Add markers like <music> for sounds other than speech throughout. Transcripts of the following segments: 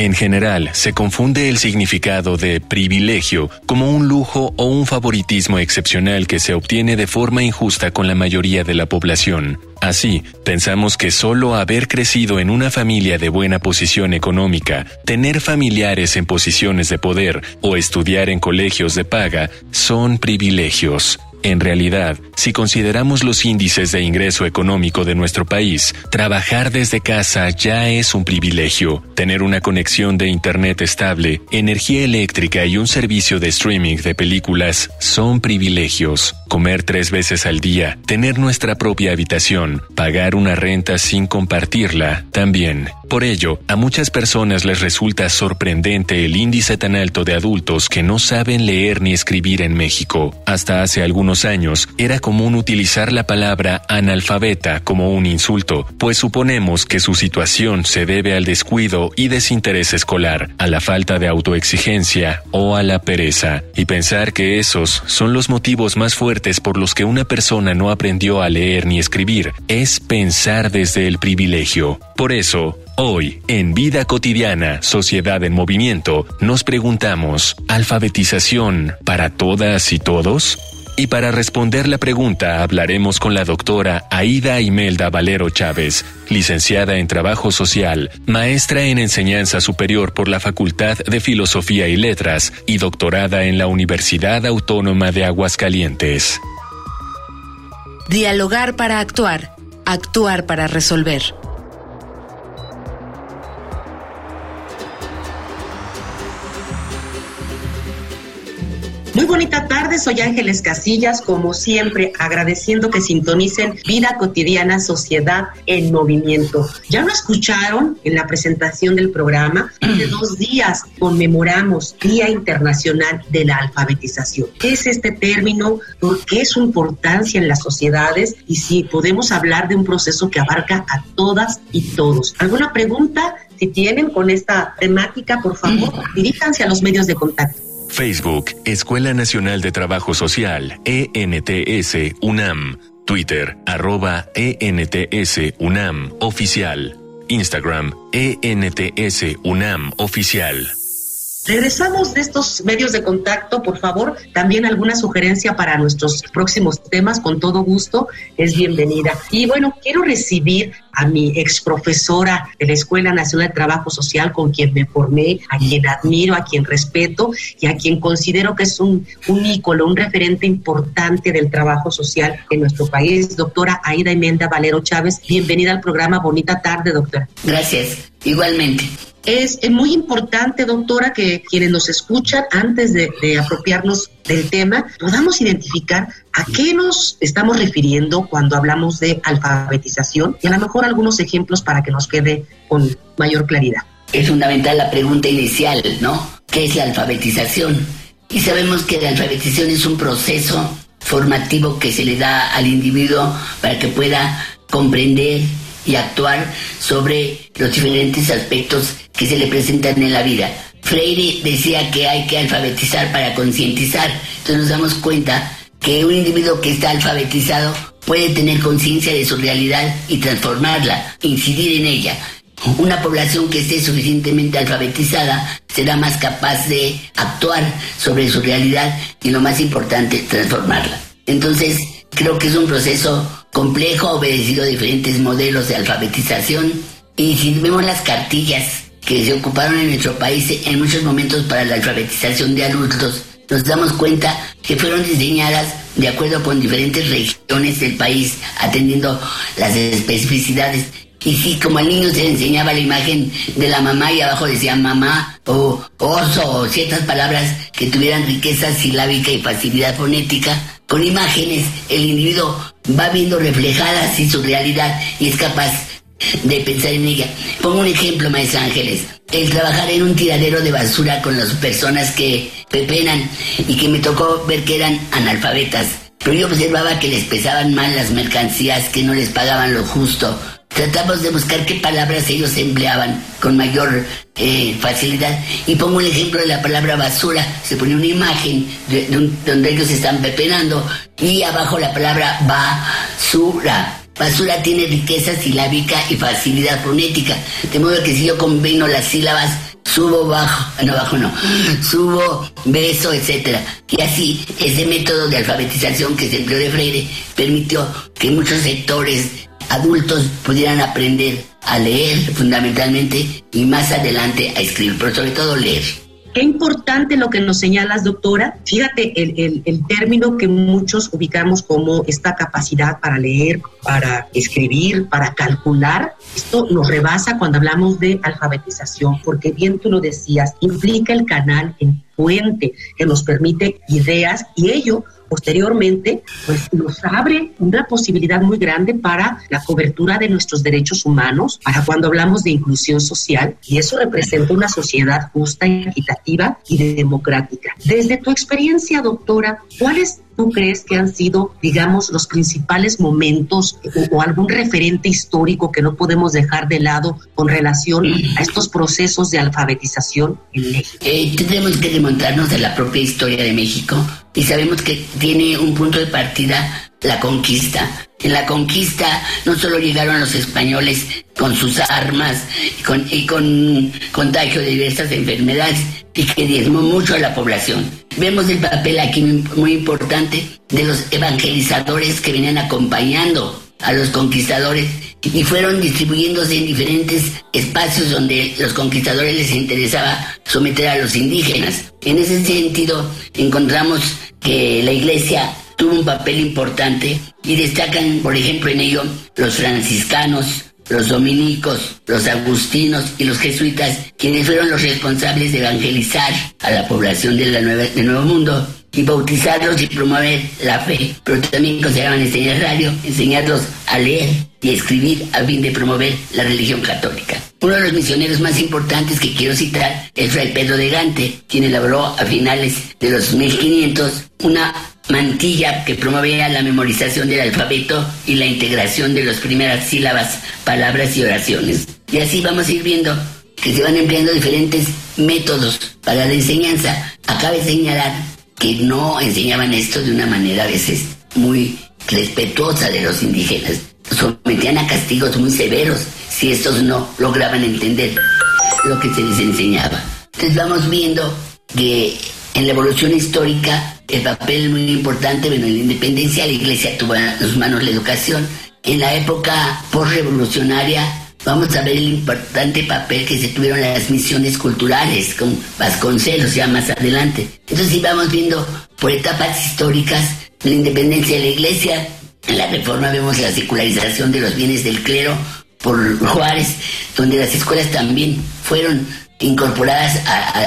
En general, se confunde el significado de privilegio como un lujo o un favoritismo excepcional que se obtiene de forma injusta con la mayoría de la población. Así, pensamos que solo haber crecido en una familia de buena posición económica, tener familiares en posiciones de poder o estudiar en colegios de paga son privilegios. En realidad, si consideramos los índices de ingreso económico de nuestro país, trabajar desde casa ya es un privilegio. Tener una conexión de Internet estable, energía eléctrica y un servicio de streaming de películas son privilegios. Comer tres veces al día, tener nuestra propia habitación, pagar una renta sin compartirla, también. Por ello, a muchas personas les resulta sorprendente el índice tan alto de adultos que no saben leer ni escribir en México. Hasta hace algunos años era común utilizar la palabra analfabeta como un insulto, pues suponemos que su situación se debe al descuido y desinterés escolar, a la falta de autoexigencia o a la pereza, y pensar que esos son los motivos más fuertes por los que una persona no aprendió a leer ni escribir, es pensar desde el privilegio. Por eso, Hoy, en Vida Cotidiana, Sociedad en Movimiento, nos preguntamos, ¿alfabetización para todas y todos? Y para responder la pregunta hablaremos con la doctora Aida Imelda Valero Chávez, licenciada en Trabajo Social, maestra en Enseñanza Superior por la Facultad de Filosofía y Letras y doctorada en la Universidad Autónoma de Aguascalientes. Dialogar para actuar, actuar para resolver. Bonita tarde, soy Ángeles Casillas, como siempre, agradeciendo que sintonicen Vida Cotidiana Sociedad en Movimiento. Ya lo escucharon en la presentación del programa, hace dos días conmemoramos Día Internacional de la Alfabetización. ¿Qué es este término? ¿Por qué es su importancia en las sociedades? Y si podemos hablar de un proceso que abarca a todas y todos. ¿Alguna pregunta? Si tienen con esta temática, por favor, diríjanse a los medios de contacto. Facebook, Escuela Nacional de Trabajo Social, ENTS, UNAM. Twitter, arroba ENTS, UNAM, oficial. Instagram, ENTS, UNAM, oficial. Regresamos de estos medios de contacto, por favor, también alguna sugerencia para nuestros próximos temas, con todo gusto, es bienvenida. Y bueno, quiero recibir a mi ex profesora de la Escuela Nacional de Trabajo Social, con quien me formé, a quien admiro, a quien respeto y a quien considero que es un, un ícono, un referente importante del trabajo social en nuestro país, doctora Aida Emenda Valero Chávez. Bienvenida al programa. Bonita tarde, doctora. Gracias. Igualmente. Es, muy importante, doctora, que quienes nos escuchan, antes de, apropiarnos del tema, podamos identificar a qué nos estamos refiriendo cuando hablamos de alfabetización y a lo mejor algunos ejemplos para que nos quede con mayor claridad. Es fundamental la pregunta inicial, ¿no? ¿Qué es la alfabetización? Y sabemos que la alfabetización es un proceso formativo que se le da al individuo para que pueda comprender y actuar sobre los diferentes aspectos que se le presentan en la vida. Freire decía que hay que alfabetizar para concientizar. Entonces nos damos cuenta que un individuo que está alfabetizado puede tener conciencia de su realidad y transformarla, incidir en ella. Una población que esté suficientemente alfabetizada será más capaz de actuar sobre su realidad y lo más importante, transformarla. Entonces, creo que es un proceso complejo, obedecido a diferentes modelos de alfabetización. Y si vemos las cartillas que se ocuparon en nuestro país en muchos momentos para la alfabetización de adultos, nos damos cuenta que fueron diseñadas de acuerdo con diferentes regiones del país, atendiendo las especificidades. Y sí, como al niño se enseñaba la imagen de la mamá y abajo decía mamá o oso o ciertas palabras que tuvieran riqueza silábica y facilidad fonética, con imágenes el individuo va viendo reflejadas y su realidad y es capaz de pensar en ella. Pongo un ejemplo, maestra Ángeles. El trabajar en un tiradero de basura con las personas que pepenan y que me tocó ver que eran analfabetas. Pero yo observaba que les pesaban mal las mercancías, que no les pagaban lo justo. Tratamos de buscar qué palabras ellos empleaban con mayor eh, facilidad. Y pongo el ejemplo de la palabra basura. Se pone una imagen de, donde ellos están pepenando y abajo la palabra basura. Basura tiene riqueza silábica y facilidad fonética, de modo que si yo combino las sílabas subo, bajo, ah, no, bajo no, <laughs> subo, beso, etcétera. Y así, ese método de alfabetización que se empleó de Freire permitió que muchos sectores adultos pudieran aprender a leer fundamentalmente y más adelante a escribir, pero sobre todo leer. Qué importante lo que nos señalas, doctora. Fíjate, el, el, término que muchos ubicamos como esta capacidad para leer, para escribir, para calcular, esto nos rebasa cuando hablamos de alfabetización, porque bien tú lo decías, implica el canal, el puente que nos permite ideas y ello posteriormente, pues nos abre una posibilidad muy grande para la cobertura de nuestros derechos humanos, para cuando hablamos de inclusión social, y eso representa una sociedad justa, equitativa y democrática. Desde tu experiencia, doctora, ¿cuáles tú crees que han sido, digamos, los principales momentos o, algún referente histórico que no podemos dejar de lado con relación a estos procesos de alfabetización en México? Eh, que remontarnos a la propia historia de México y sabemos que tiene un punto de partida la conquista. En la conquista no solo llegaron los españoles con sus armas y con, contagio de diversas enfermedades y que diezmó mucho a la población. Vemos el papel aquí muy importante de los evangelizadores que venían acompañando a los conquistadores y fueron distribuyéndose en diferentes espacios donde los conquistadores les interesaba someter a los indígenas. En ese sentido, encontramos que la iglesia tuvo un papel importante y destacan, por ejemplo, en ello los franciscanos, los dominicos, los agustinos y los jesuitas, quienes fueron los responsables de evangelizar a la población del Nuevo Mundo y bautizarlos y promover la fe, pero también consideraban enseñar radio, enseñarlos a leer y escribir a fin de promover la religión católica. Uno de los misioneros más importantes que quiero citar es Fray Pedro de Gante, quien elaboró a finales de los 1500 una mantilla que promovía la memorización del alfabeto y la integración de las primeras sílabas, palabras y oraciones. Y así vamos a ir viendo que se van empleando diferentes métodos para la enseñanza. Acabe señalar que no enseñaban esto de una manera a veces muy respetuosa de los indígenas. Sometían a castigos muy severos si estos no lograban entender lo que se les enseñaba. Entonces vamos viendo que en la evolución histórica el papel muy importante, bueno, en la independencia la iglesia tuvo en sus manos la educación. En la época postrevolucionaria vamos a ver el importante papel que se tuvieron las misiones culturales con Vasconcelos ya más adelante. Entonces si vamos viendo por etapas históricas la independencia de la iglesia, en la reforma vemos la secularización de los bienes del clero por Juárez, donde las escuelas también fueron incorporadas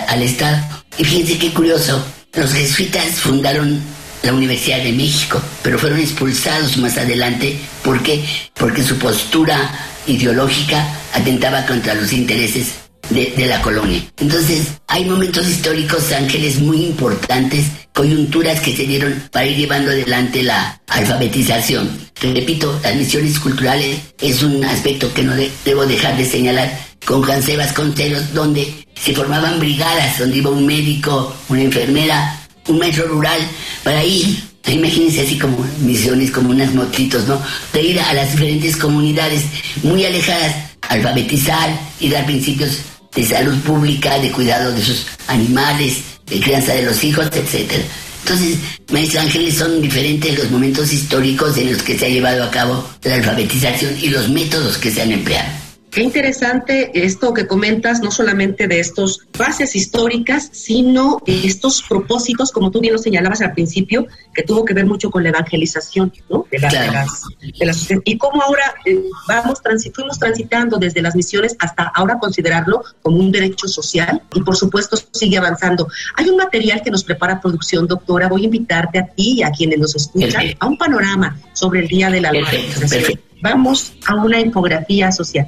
al Estado. Y fíjense qué curioso, los jesuitas fundaron la Universidad de México, pero fueron expulsados más adelante. ¿Por qué? Porque su postura ideológica atentaba contra los intereses de, la colonia. Entonces, hay momentos históricos, ángeles, muy importantes, coyunturas que se dieron para ir llevando adelante la alfabetización. Repito, las misiones culturales es un aspecto que no debo dejar de señalar con Juan Sebas Concelos, donde se formaban brigadas, donde iba un médico, una enfermera, un maestro rural, para ir Imagínense así como misiones, como unas motitos, ¿no? De ir a las diferentes comunidades muy alejadas, alfabetizar y dar principios de salud pública, de cuidado de sus animales, de crianza de los hijos, etc. Entonces, Maestro Ángeles, son diferentes los momentos históricos en los que se ha llevado a cabo la alfabetización y los métodos que se han empleado. Qué interesante esto que comentas, no solamente de estos bases históricas, sino estos propósitos, como tú bien lo señalabas al principio, que tuvo que ver mucho con la evangelización ¿no? de, las, de, las, y cómo ahora eh, vamos fuimos transitando desde las misiones hasta ahora considerarlo como un derecho social y por supuesto sigue avanzando. Hay un material que nos prepara producción, doctora. Voy a invitarte a ti y a quienes nos escuchan a un panorama sobre el Día de la Alfabetización. Vamos a una infografía social.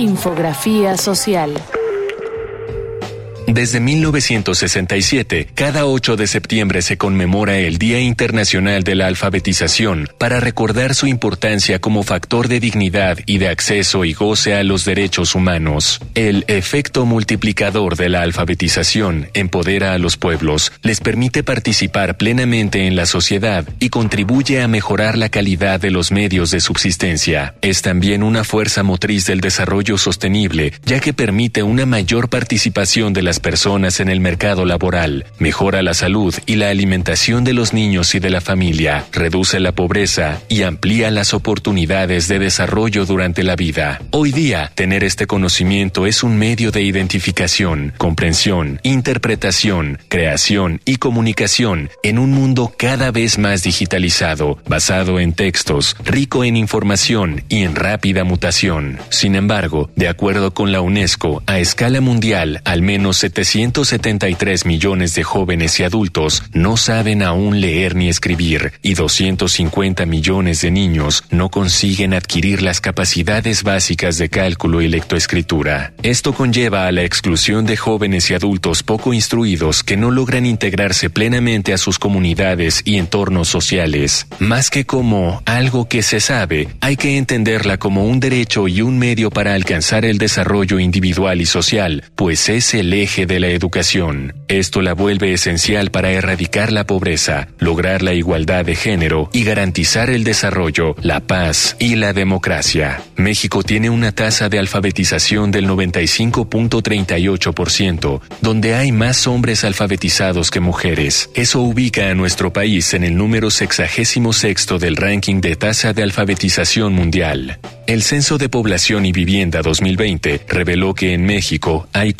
Infografía social. Desde 1967, cada 8 de septiembre se conmemora el Día Internacional de la Alfabetización para recordar su importancia como factor de dignidad y de acceso y goce a los derechos humanos. El efecto multiplicador de la alfabetización empodera a los pueblos, les permite participar plenamente en la sociedad y contribuye a mejorar la calidad de los medios de subsistencia. Es también una fuerza motriz del desarrollo sostenible, ya que permite una mayor participación de las personas en el mercado laboral, mejora la salud y la alimentación de los niños y de la familia, reduce la pobreza y amplía las oportunidades de desarrollo durante la vida. Hoy día, tener este conocimiento es un medio de identificación, comprensión, interpretación, creación y comunicación en un mundo cada vez más digitalizado, basado en textos, rico en información y en rápida mutación. Sin embargo, de acuerdo con la UNESCO, a escala mundial, al menos 773 millones de jóvenes y adultos no saben aún leer ni escribir y 250 millones de niños no consiguen adquirir las capacidades básicas de cálculo y lectoescritura. Esto conlleva a la exclusión de jóvenes y adultos poco instruidos que no logran integrarse plenamente a sus comunidades y entornos sociales. Más que como algo que se sabe, hay que entenderla como un derecho y un medio para alcanzar el desarrollo individual y social, pues es el eje de la educación. Esto la vuelve esencial para erradicar la pobreza, lograr la igualdad de género y garantizar el desarrollo, la paz y la democracia. México tiene una tasa de alfabetización del 95.38%, donde hay más hombres alfabetizados que mujeres. Eso ubica a nuestro país en el número sexagésimo sexto del ranking de tasa de alfabetización mundial. El Censo de Población y Vivienda 2020 reveló que en México hay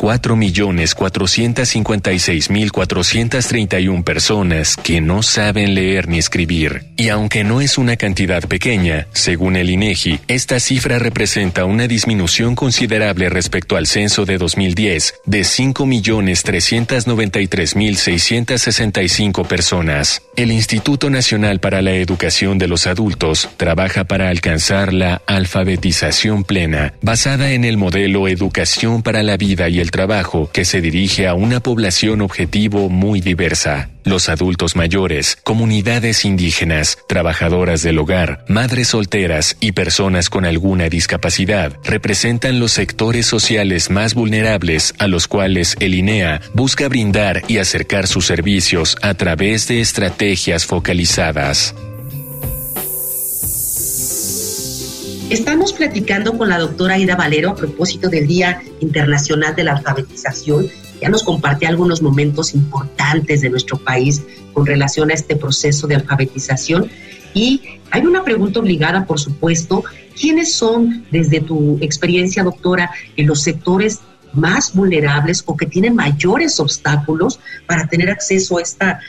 4.456.431 personas que no saben leer ni escribir. Y aunque no es una cantidad pequeña, según el INEGI, esta cifra representa una disminución considerable respecto al censo de 2010 de 5.393.665 personas. El Instituto Nacional para la Educación de los Adultos trabaja para alcanzar la alfabetización plena, basada en el modelo Educación para la Vida y el Trabajo, que se dirige a una población objetivo muy diversa. Los adultos mayores, comunidades indígenas, trabajadoras del hogar, madres solteras y personas con alguna discapacidad representan los sectores sociales más vulnerables a los cuales el INEA busca brindar y acercar sus servicios a través de estrategias focalizadas. Estamos platicando con la doctora Ida Valero a propósito del Día Internacional de la Alfabetización. Ya nos compartió algunos momentos importantes de nuestro país con relación a este proceso de alfabetización. Y hay una pregunta obligada, por supuesto. ¿Quiénes son, desde tu experiencia, doctora, en los sectores más vulnerables o que tienen mayores obstáculos para tener acceso a esta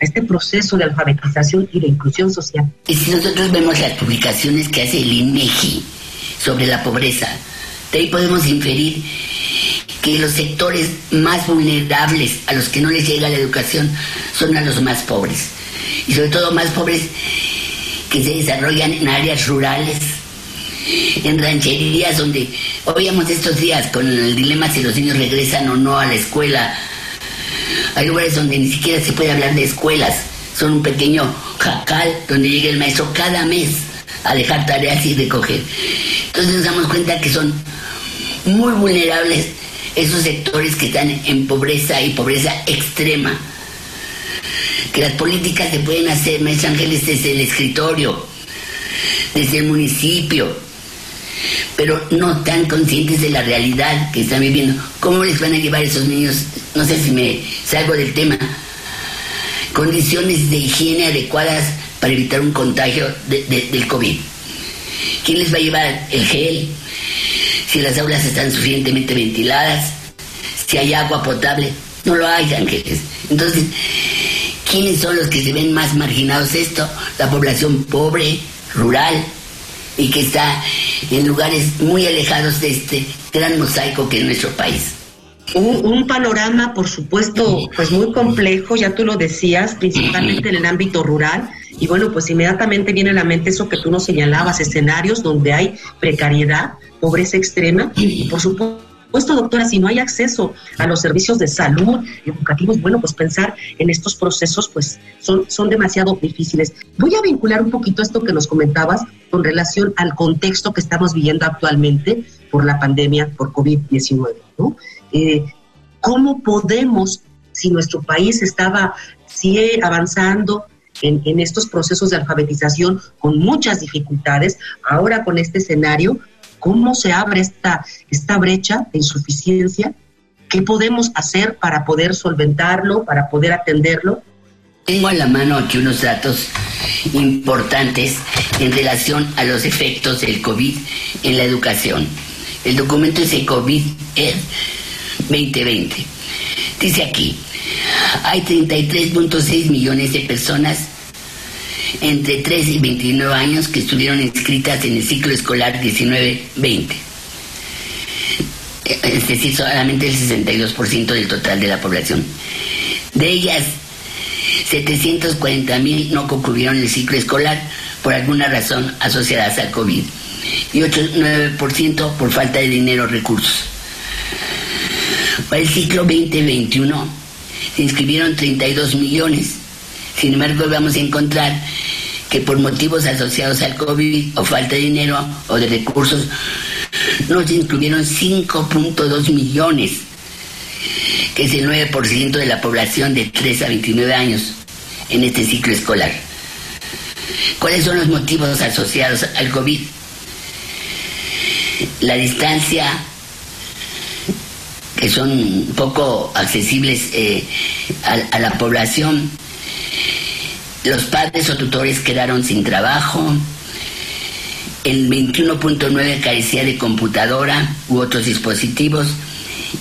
este proceso de alfabetización y de inclusión social. Y si nosotros vemos las publicaciones que hace el INEGI sobre la pobreza, de ahí podemos inferir que los sectores más vulnerables a los que no les llega la educación son a los más pobres. Y sobre todo más pobres que se desarrollan en áreas rurales, en rancherías donde oíamos estos días con el dilema si los niños regresan o no a la escuela hay lugares donde ni siquiera se puede hablar de escuelas. Son un pequeño jacal donde llega el maestro cada mes a dejar tareas y recoger. Entonces nos damos cuenta que son muy vulnerables esos sectores que están en pobreza y pobreza extrema. Que las políticas se pueden hacer, maestro Ángeles, desde el escritorio, desde el municipio, pero no tan conscientes de la realidad que están viviendo. ¿Cómo les van a llevar esos niños? No sé si me salgo del tema. Condiciones de higiene adecuadas para evitar un contagio del COVID. ¿Quién les va a llevar el gel? Si las aulas están suficientemente ventiladas, si hay agua potable, no lo hay, ángeles. Entonces, ¿quiénes son los que se ven más marginados esto? La población pobre, rural, y que está en lugares muy alejados de este gran mosaico que es nuestro país. Un, panorama, por supuesto, pues muy complejo, ya tú lo decías, principalmente en el ámbito rural. Y bueno, pues inmediatamente viene a la mente eso que tú nos señalabas, escenarios donde hay precariedad, pobreza extrema y por supuesto supuesto, doctora, si no hay acceso a los servicios de salud, educativos, bueno, pues pensar en estos procesos, pues son, son demasiado difíciles. Voy a vincular un poquito esto que nos comentabas con relación al contexto que estamos viviendo actualmente por la pandemia, por COVID-19, ¿no? Eh, ¿Cómo podemos, si nuestro país estaba sigue avanzando en, en, estos procesos de alfabetización con muchas dificultades, ahora con este escenario, ¿Cómo se abre esta, esta brecha de insuficiencia? ¿Qué podemos hacer para poder solventarlo, para poder atenderlo? Tengo a la mano aquí unos datos importantes en relación a los efectos del COVID en la educación. El documento es el COVID 2020. Dice aquí, hay 33.6 millones de personas entre 3 y 29 años que estuvieron inscritas en el ciclo escolar 19-20. Es decir, solamente el 62% del total de la población. De ellas, 740 mil no concluyeron el ciclo escolar por alguna razón asociadas al COVID y 8,9% por falta de dinero o recursos. Para el ciclo 2021 se inscribieron 32 millones sin embargo, vamos a encontrar que por motivos asociados al COVID o falta de dinero o de recursos, no se incluyeron 5.2 millones, que es el 9% de la población de 3 a 29 años en este ciclo escolar. ¿Cuáles son los motivos asociados al COVID? La distancia, que son poco accesibles eh, a la población, los padres o tutores quedaron sin trabajo. El 21.9 carecía de computadora u otros dispositivos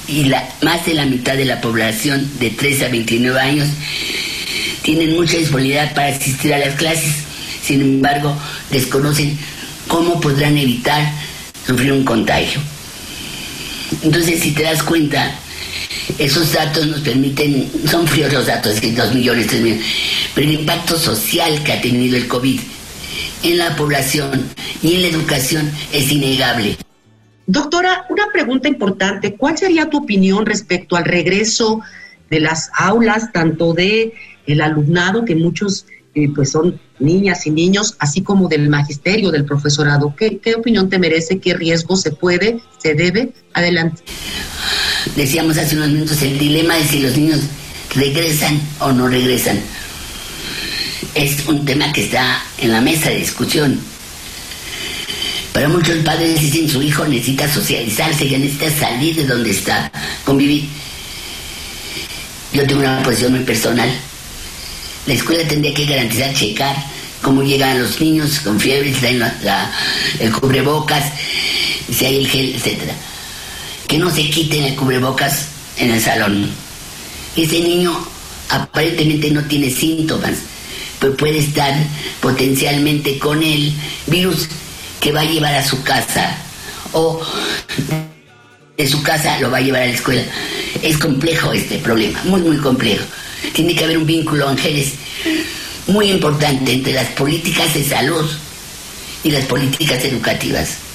y la, más de la mitad de la población de 3 a 29 años tienen mucha disponibilidad para asistir a las clases. Sin embargo, desconocen cómo podrán evitar sufrir un contagio. Entonces, si te das cuenta, esos datos nos permiten, son fríos los datos, que dos millones, tres millones, pero el impacto social que ha tenido el COVID en la población y en la educación es innegable. Doctora, una pregunta importante. ¿Cuál sería tu opinión respecto al regreso de las aulas, tanto de el alumnado, que muchos eh, pues son niñas y niños, así como del magisterio, del profesorado? ¿Qué, ¿Qué opinión te merece? ¿Qué riesgo se puede, se debe? Adelante. Decíamos hace unos minutos el dilema de si los niños regresan o no regresan. Es un tema que está en la mesa de discusión. Para muchos padres dicen su hijo necesita socializarse, ya necesita salir de donde está, convivir. Yo tengo una posición muy personal. La escuela tendría que garantizar, checar cómo llegan los niños con fiebre, si traen el cubrebocas, si hay el gel, etcétera que no se quiten el cubrebocas en el salón. Ese niño aparentemente no tiene síntomas, pero puede estar potencialmente con el virus que va a llevar a su casa o de su casa lo va a llevar a la escuela. Es complejo este problema, muy, muy complejo. Tiene que haber un vínculo, Ángeles, muy importante entre las políticas de salud y las políticas educativas.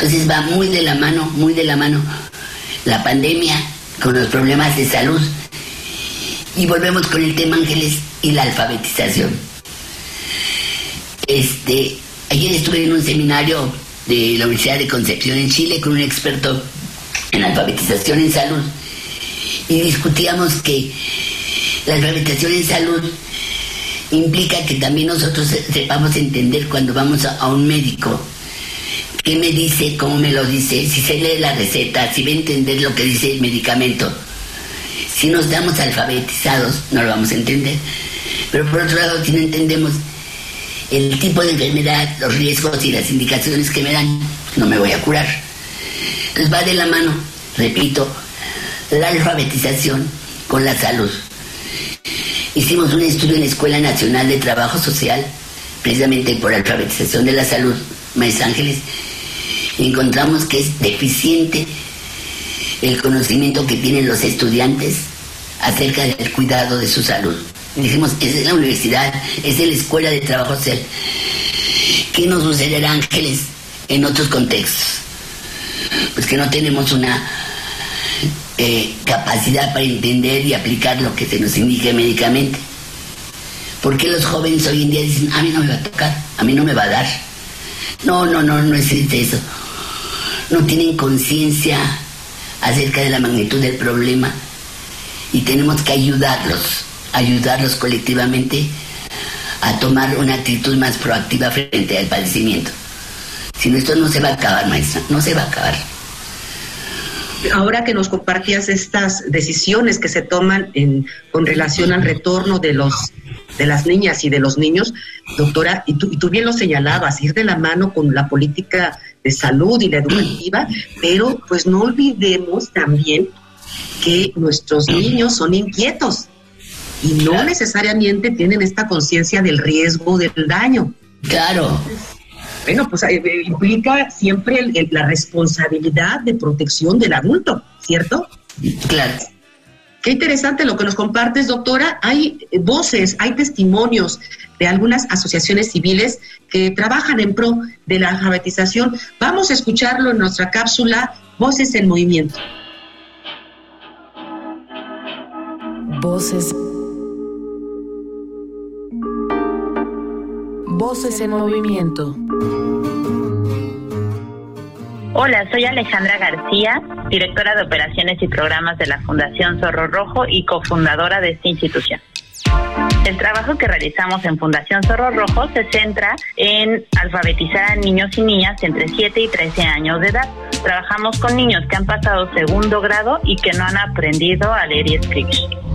Entonces va muy de la mano, muy de la mano la pandemia con los problemas de salud. Y volvemos con el tema Ángeles y la alfabetización. Este, ayer estuve en un seminario de la Universidad de Concepción en Chile con un experto en alfabetización en salud y discutíamos que la alfabetización en salud implica que también nosotros sepamos entender cuando vamos a un médico qué me dice, cómo me lo dice, si se lee la receta, si va a entender lo que dice el medicamento. Si nos damos alfabetizados, no lo vamos a entender. Pero por otro lado, si no entendemos el tipo de enfermedad, los riesgos y las indicaciones que me dan, no me voy a curar. Entonces va de la mano, repito, la alfabetización con la salud. Hicimos un estudio en la Escuela Nacional de Trabajo Social, precisamente por alfabetización de la salud, Maes Ángeles, encontramos que es deficiente el conocimiento que tienen los estudiantes acerca del cuidado de su salud. Dijimos, es en la universidad, es en la escuela de trabajo social. ¿Qué nos sucederá, Ángeles, en otros contextos? Pues que no tenemos una eh, capacidad para entender y aplicar lo que se nos indique médicamente. ¿Por qué los jóvenes hoy en día dicen, a mí no me va a tocar, a mí no me va a dar? No, no, no, no existe eso. No tienen conciencia acerca de la magnitud del problema y tenemos que ayudarlos, ayudarlos colectivamente a tomar una actitud más proactiva frente al padecimiento. Si no, esto no se va a acabar, maestra, no se va a acabar. Ahora que nos compartías estas decisiones que se toman en, con relación al retorno de los de las niñas y de los niños, doctora, y tú, y tú bien lo señalabas, ir de la mano con la política de salud y la educativa, pero pues no olvidemos también que nuestros niños son inquietos y no necesariamente tienen esta conciencia del riesgo del daño. Claro. Bueno, pues eh, eh, implica siempre la responsabilidad de protección del adulto, ¿cierto? Claro. Qué interesante lo que nos compartes, doctora. Hay voces, hay testimonios de algunas asociaciones civiles que trabajan en pro de la alfabetización. Vamos a escucharlo en nuestra cápsula Voces en Movimiento. Voces. Voces en movimiento. Hola, soy Alejandra García, directora de operaciones y programas de la Fundación Zorro Rojo y cofundadora de esta institución. El trabajo que realizamos en Fundación Zorro Rojo se centra en alfabetizar a niños y niñas entre 7 y 13 años de edad. Trabajamos con niños que han pasado segundo grado y que no han aprendido a leer y escribir.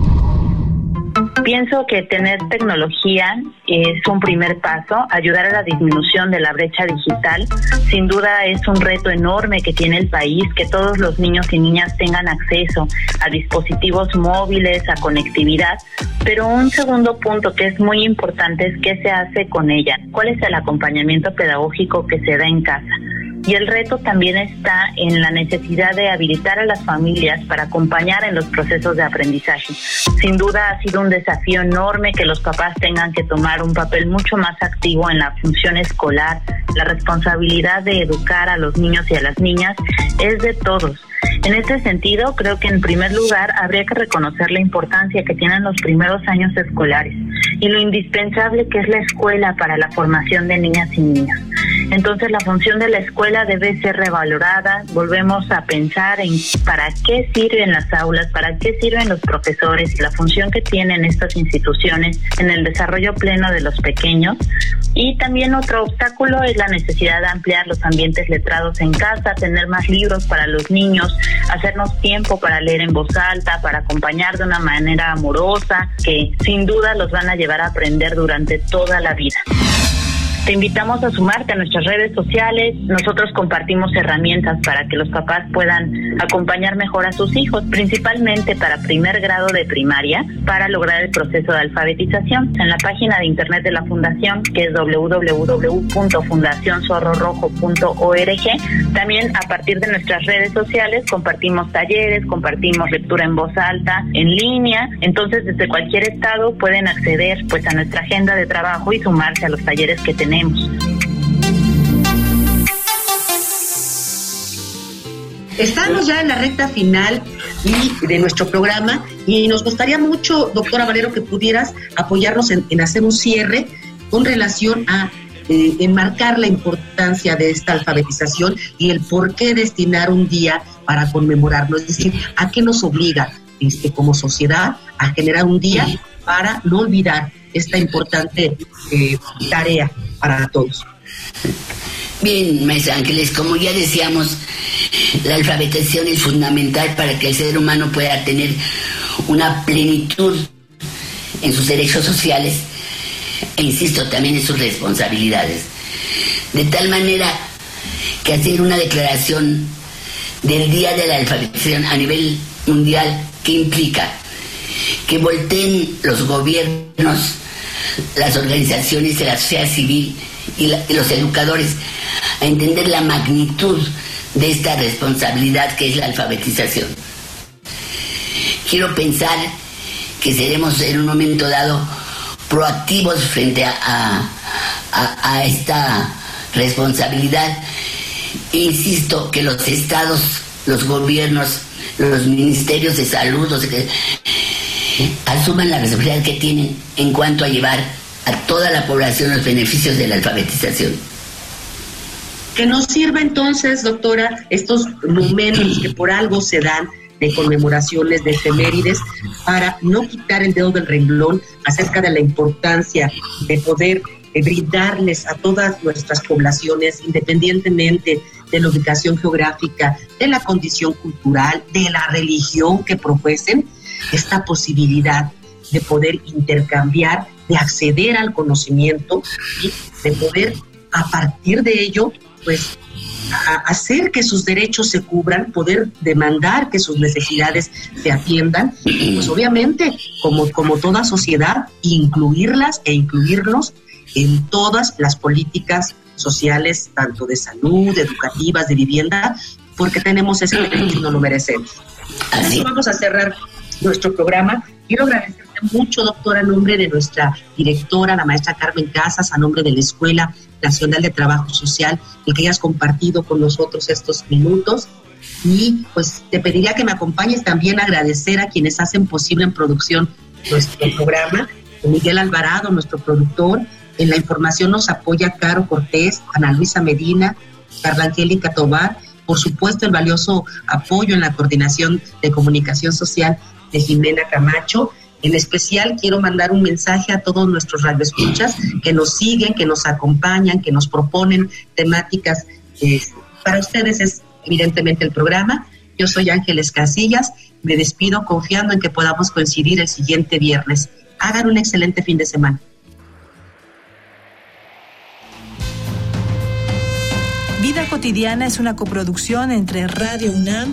Pienso que tener tecnología es un primer paso, ayudar a la disminución de la brecha digital. Sin duda es un reto enorme que tiene el país, que todos los niños y niñas tengan acceso a dispositivos móviles, a conectividad. Pero un segundo punto que es muy importante es qué se hace con ella, cuál es el acompañamiento pedagógico que se da en casa. Y el reto también está en la necesidad de habilitar a las familias para acompañar en los procesos de aprendizaje. Sin duda ha sido un desafío enorme que los papás tengan que tomar un papel mucho más activo en la función escolar. La responsabilidad de educar a los niños y a las niñas es de todos. En este sentido, creo que en primer lugar habría que reconocer la importancia que tienen los primeros años escolares y lo indispensable que es la escuela para la formación de niñas y niños. Entonces la función de la escuela debe ser revalorada, volvemos a pensar en para qué sirven las aulas, para qué sirven los profesores y la función que tienen estas instituciones en el desarrollo pleno de los pequeños. Y también otro obstáculo es la necesidad de ampliar los ambientes letrados en casa, tener más libros para los niños, hacernos tiempo para leer en voz alta, para acompañar de una manera amorosa, que sin duda los van a llevar a aprender durante toda la vida. Te invitamos a sumarte a nuestras redes sociales. Nosotros compartimos herramientas para que los papás puedan acompañar mejor a sus hijos, principalmente para primer grado de primaria, para lograr el proceso de alfabetización. En la página de internet de la Fundación, que es www.fundacionzorrorojo.org, también a partir de nuestras redes sociales compartimos talleres, compartimos lectura en voz alta, en línea. Entonces, desde cualquier estado pueden acceder pues a nuestra agenda de trabajo y sumarse a los talleres que tenemos Estamos ya en la recta final de nuestro programa y nos gustaría mucho, doctora Valero, que pudieras apoyarnos en, hacer un cierre con relación a eh, enmarcar la importancia de esta alfabetización y el por qué destinar un día para conmemorarlo. Es decir, ¿a qué nos obliga este, como sociedad a generar un día para no olvidar esta importante eh, tarea para todos. Bien, maestra Ángeles, como ya decíamos, la alfabetización es fundamental para que el ser humano pueda tener una plenitud en sus derechos sociales e insisto también en sus responsabilidades. De tal manera que hacer una declaración del Día de la Alfabetización a nivel mundial, que implica? Que volteen los gobiernos, las organizaciones de la sociedad civil y, los educadores a entender la magnitud de esta responsabilidad que es la alfabetización. Quiero pensar que seremos en un momento dado proactivos frente a, a, esta responsabilidad. Insisto que los estados, los gobiernos, los ministerios de salud, los que asuman la responsabilidad que tienen en cuanto a llevar a toda la población los beneficios de la alfabetización. Que nos sirva entonces, doctora, estos momentos que por algo se dan de conmemoraciones, de efemérides, para no quitar el dedo del renglón acerca de la importancia de poder eh, brindarles a todas nuestras poblaciones, independientemente de la ubicación geográfica, de la condición cultural, de la religión que profesen, esta posibilidad de poder intercambiar, de acceder al conocimiento y de poder a partir de ello, pues hacer que sus derechos se cubran, poder demandar que sus necesidades se atiendan, pues obviamente, como, como toda sociedad, incluirlas e incluirnos en todas las políticas sociales, tanto de salud, educativas, de vivienda, porque tenemos ese derecho y no lo merecemos. Así vamos a cerrar nuestro programa. Quiero agradecerte mucho, doctora, a nombre de nuestra directora, la maestra Carmen Casas, a nombre de la Escuela Nacional de Trabajo Social, el que hayas compartido con nosotros estos minutos. Y pues te pediría que me acompañes también a agradecer a quienes hacen posible en producción nuestro programa, Miguel Alvarado, nuestro productor. En la información nos apoya Caro Cortés, Ana Luisa Medina, Carla Angélica Tobar, por supuesto el valioso apoyo en la coordinación de comunicación social de Jimena Camacho en especial quiero mandar un mensaje a todos nuestros radioescuchas que nos siguen, que nos acompañan, que nos proponen temáticas. Eh, para ustedes es evidentemente el programa. Yo soy Ángeles Casillas. Me despido confiando en que podamos coincidir el siguiente viernes. Hagan un excelente fin de semana. Vida cotidiana es una coproducción entre Radio UNAM